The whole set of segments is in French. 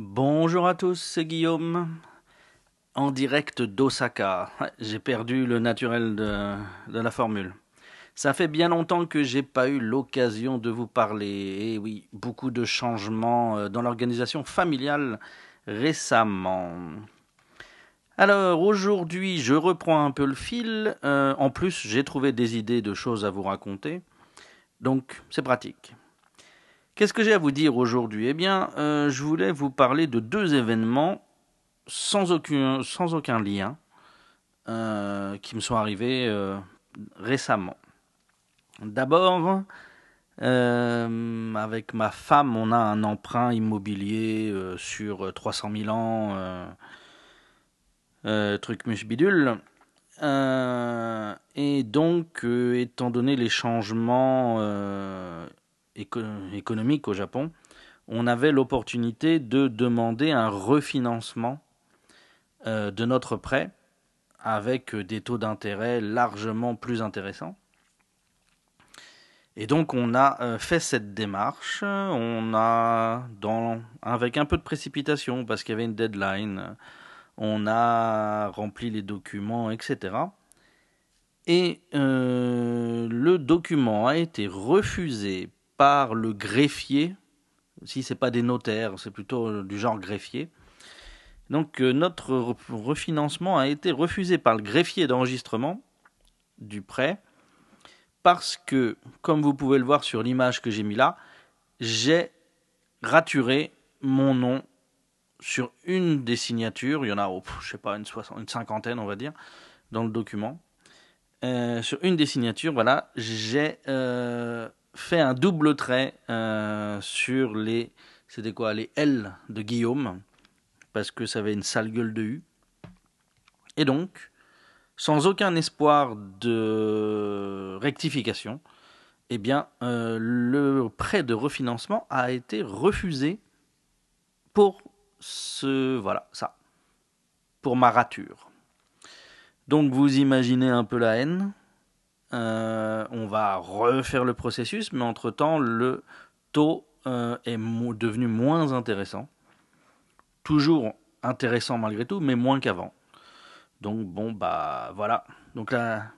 Bonjour à tous, c'est Guillaume. En direct d'Osaka. J'ai perdu le naturel de, la formule. Ça fait bien longtemps que j'ai pas eu l'occasion de vous parler. Et oui, beaucoup de changements euh, dans l'organisation familiale récemment. Alors aujourd'hui, je reprends un peu le fil. Euh, en plus, j'ai trouvé des idées de choses à vous raconter. Donc, c'est pratique. Qu'est-ce que j'ai à vous dire aujourd'hui? Eh bien, euh, je voulais vous parler de deux événements sans aucun, sans aucun lien euh, qui me sont arrivés euh, récemment. D'abord, euh, avec ma femme, on a un emprunt immobilier euh, sur 300 000 ans, euh, truc bidule. et donc, étant donné les changements éco économiques au Japon, on avait l'opportunité de demander un refinancement euh, de notre prêt avec des taux d'intérêt largement plus intéressants. Et donc on a euh, fait cette démarche, on a, avec un peu de précipitation parce qu'il y avait une deadline, on a rempli les documents, etc. Et euh, le document a été refusé par le greffier, si c'est pas des notaires, c'est plutôt du genre greffier. Donc euh, notre refinancement a été refusé par le greffier d'enregistrement du prêt parce que, comme vous pouvez le voir sur l'image que j'ai mis là, j'ai raturé mon nom sur une des signatures. Il y en a, oh, je sais pas, une, soixante, une cinquantaine, on va dire, dans le document. Euh, sur une des signatures, voilà, j'ai euh, fait un double trait euh, sur les, c'était quoi, les L de Guillaume, parce que ça avait une sale gueule de U. Et donc, sans aucun espoir de rectification, eh bien, euh, le prêt de refinancement a été refusé pour ce, voilà, ça, pour ma rature. Donc, vous imaginez un peu la haine. Euh, on va refaire le processus, mais entre-temps, le taux euh, est devenu moins intéressant. Toujours intéressant malgré tout, mais moins qu'avant. Donc bon, bah voilà. Donc la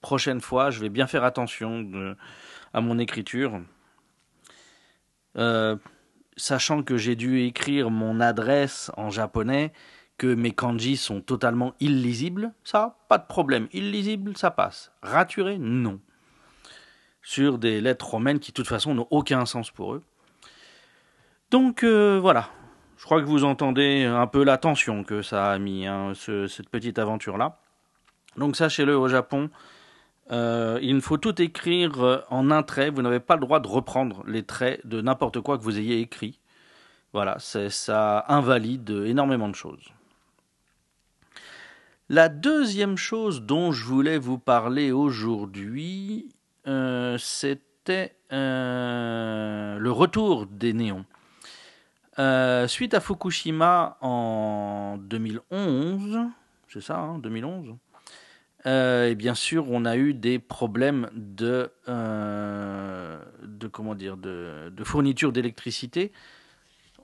prochaine fois, je vais bien faire attention à mon écriture. Euh, sachant que j'ai dû écrire mon adresse en japonais, que mes kanji sont totalement illisibles, ça, pas de problème. Illisible, ça passe. Raturé, non. Sur des lettres romaines qui, de toute façon, n'ont aucun sens pour eux. Donc euh, voilà. Je crois que vous entendez un peu la tension que ça a mis, hein, ce, cette petite aventure-là. Donc sachez-le, au Japon, euh, il faut tout écrire en un trait. Vous n'avez pas le droit de reprendre les traits de n'importe quoi que vous ayez écrit. Voilà, ça invalide énormément de choses. La deuxième chose dont je voulais vous parler aujourd'hui, euh, c'était euh, le retour des néons. Euh, suite à Fukushima en 2011, c'est ça, hein, 2011, et bien sûr, on a eu des problèmes de, de fourniture d'électricité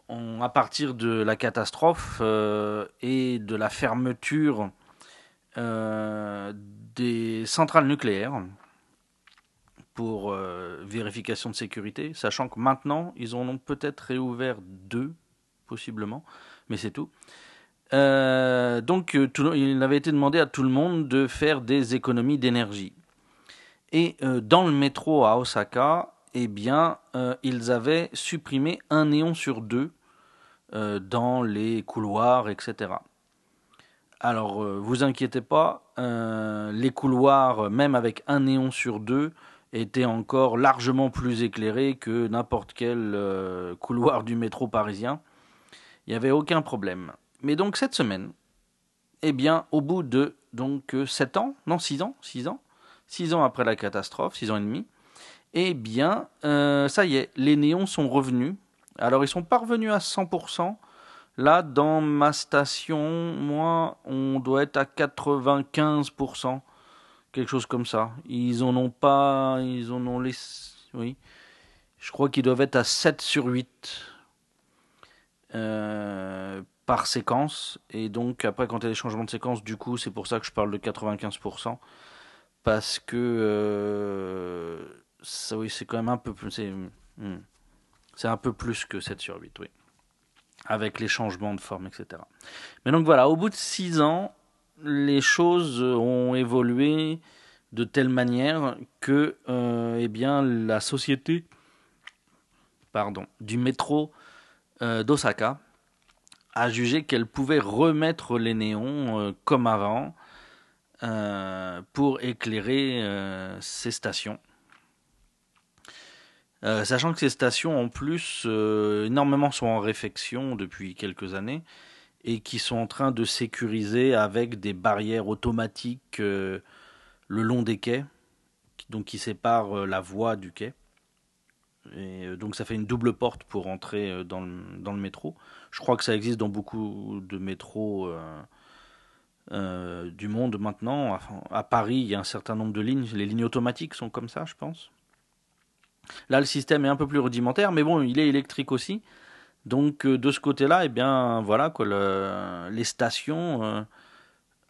à partir de la catastrophe et de la fermeture des centrales nucléaires pour euh, vérification de sécurité, sachant que maintenant, ils en ont peut-être réouvert deux, possiblement, mais c'est tout. Euh, donc, il avait été demandé à tout le monde de faire des économies d'énergie. Et euh, dans le métro à Osaka, eh bien, euh, ils avaient supprimé un néon sur deux euh, dans les couloirs, etc. Alors, euh, vous inquiétez pas, euh, les couloirs, même avec un néon sur deux, étaient encore largement plus éclairés que n'importe quel euh, couloir du métro parisien. Il n'y avait aucun problème. Mais donc cette semaine, eh bien, au bout de donc 7 ans, non 6 ans, 6 ans, 6 ans après la catastrophe, 6 ans et demi, eh bien, euh, ça y est, les néons sont revenus. Alors ils sont pas revenus à 100%, Là, dans ma station, moi, on doit être à 95%, quelque chose comme ça. Ils en ont pas, ils en ont les, oui. Je crois qu'ils doivent être à 7 sur 8. par séquence. Et donc, après, quand il y a des changements de séquence, du coup, c'est pour ça que je parle de 95%. Parce que ça, oui, c'est quand même un peu plus. C'est, hmm, un peu plus que 7 sur 8, oui. Avec les changements de forme, etc. Mais donc voilà, au bout de 6 ans, les choses ont évolué de telle manière que euh, eh bien, la société pardon, du métro euh, d'Osaka a jugé qu'elle pouvait remettre les néons euh, comme avant pour éclairer ces stations. Sachant que ces stations, en plus, énormément sont en réfection depuis quelques années et qui sont en train de sécuriser avec des barrières automatiques le long des quais, donc qui sépare euh, la voie du quai. Et euh, donc ça fait une double porte pour entrer euh, dans le, dans le métro. Je crois que ça existe dans beaucoup de métros du monde maintenant. À Paris, il y a un certain nombre de lignes. Les lignes automatiques sont comme ça, je pense. Là, le système est un peu plus rudimentaire, mais bon, il est électrique aussi. Donc de ce côté-là, eh bien, voilà quoi, les stations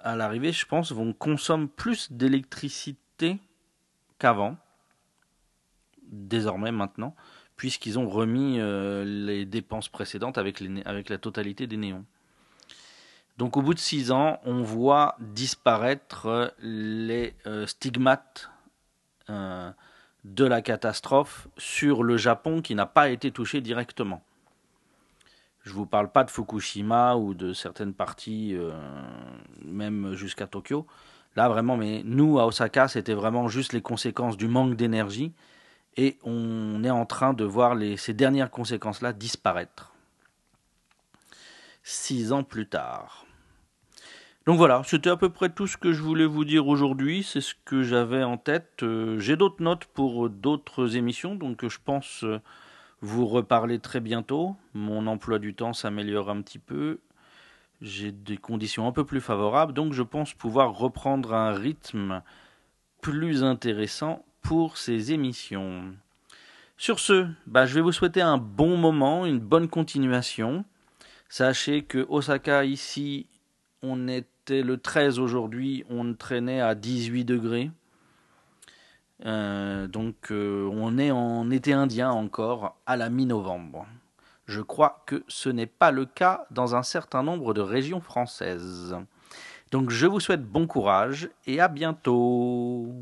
à l'arrivée, je pense, vont consommer plus d'électricité qu'avant, désormais maintenant, puisqu'ils ont remis euh, les dépenses précédentes avec, la totalité des néons. Donc au bout de six ans, on voit disparaître les euh, stigmates euh, de la catastrophe sur le Japon qui n'a pas été touché directement. Je ne vous parle pas de Fukushima ou de certaines parties, euh, même jusqu'à Tokyo. Là, vraiment, mais nous, à Osaka, c'était vraiment juste les conséquences du manque d'énergie. Et on est en train de voir ces dernières conséquences-là disparaître. Six ans plus tard. Donc voilà, c'était à peu près tout ce que je voulais vous dire aujourd'hui. C'est ce que j'avais en tête. Euh, j'ai d'autres notes pour d'autres émissions, donc je pense euh, vous reparlez très bientôt. Mon emploi du temps s'améliore un petit peu. J'ai des conditions un peu plus favorables, donc je pense pouvoir reprendre un rythme plus intéressant pour ces émissions. Sur ce, bah, je vais vous souhaiter un bon moment, une bonne continuation. Sachez que Osaka, ici, on était le 13 aujourd'hui, on traînait à 18 degrés. Euh, donc euh, on est en été indien encore à la mi-novembre. Je crois que ce n'est pas le cas dans un certain nombre de régions françaises. Donc je vous souhaite bon courage et à bientôt.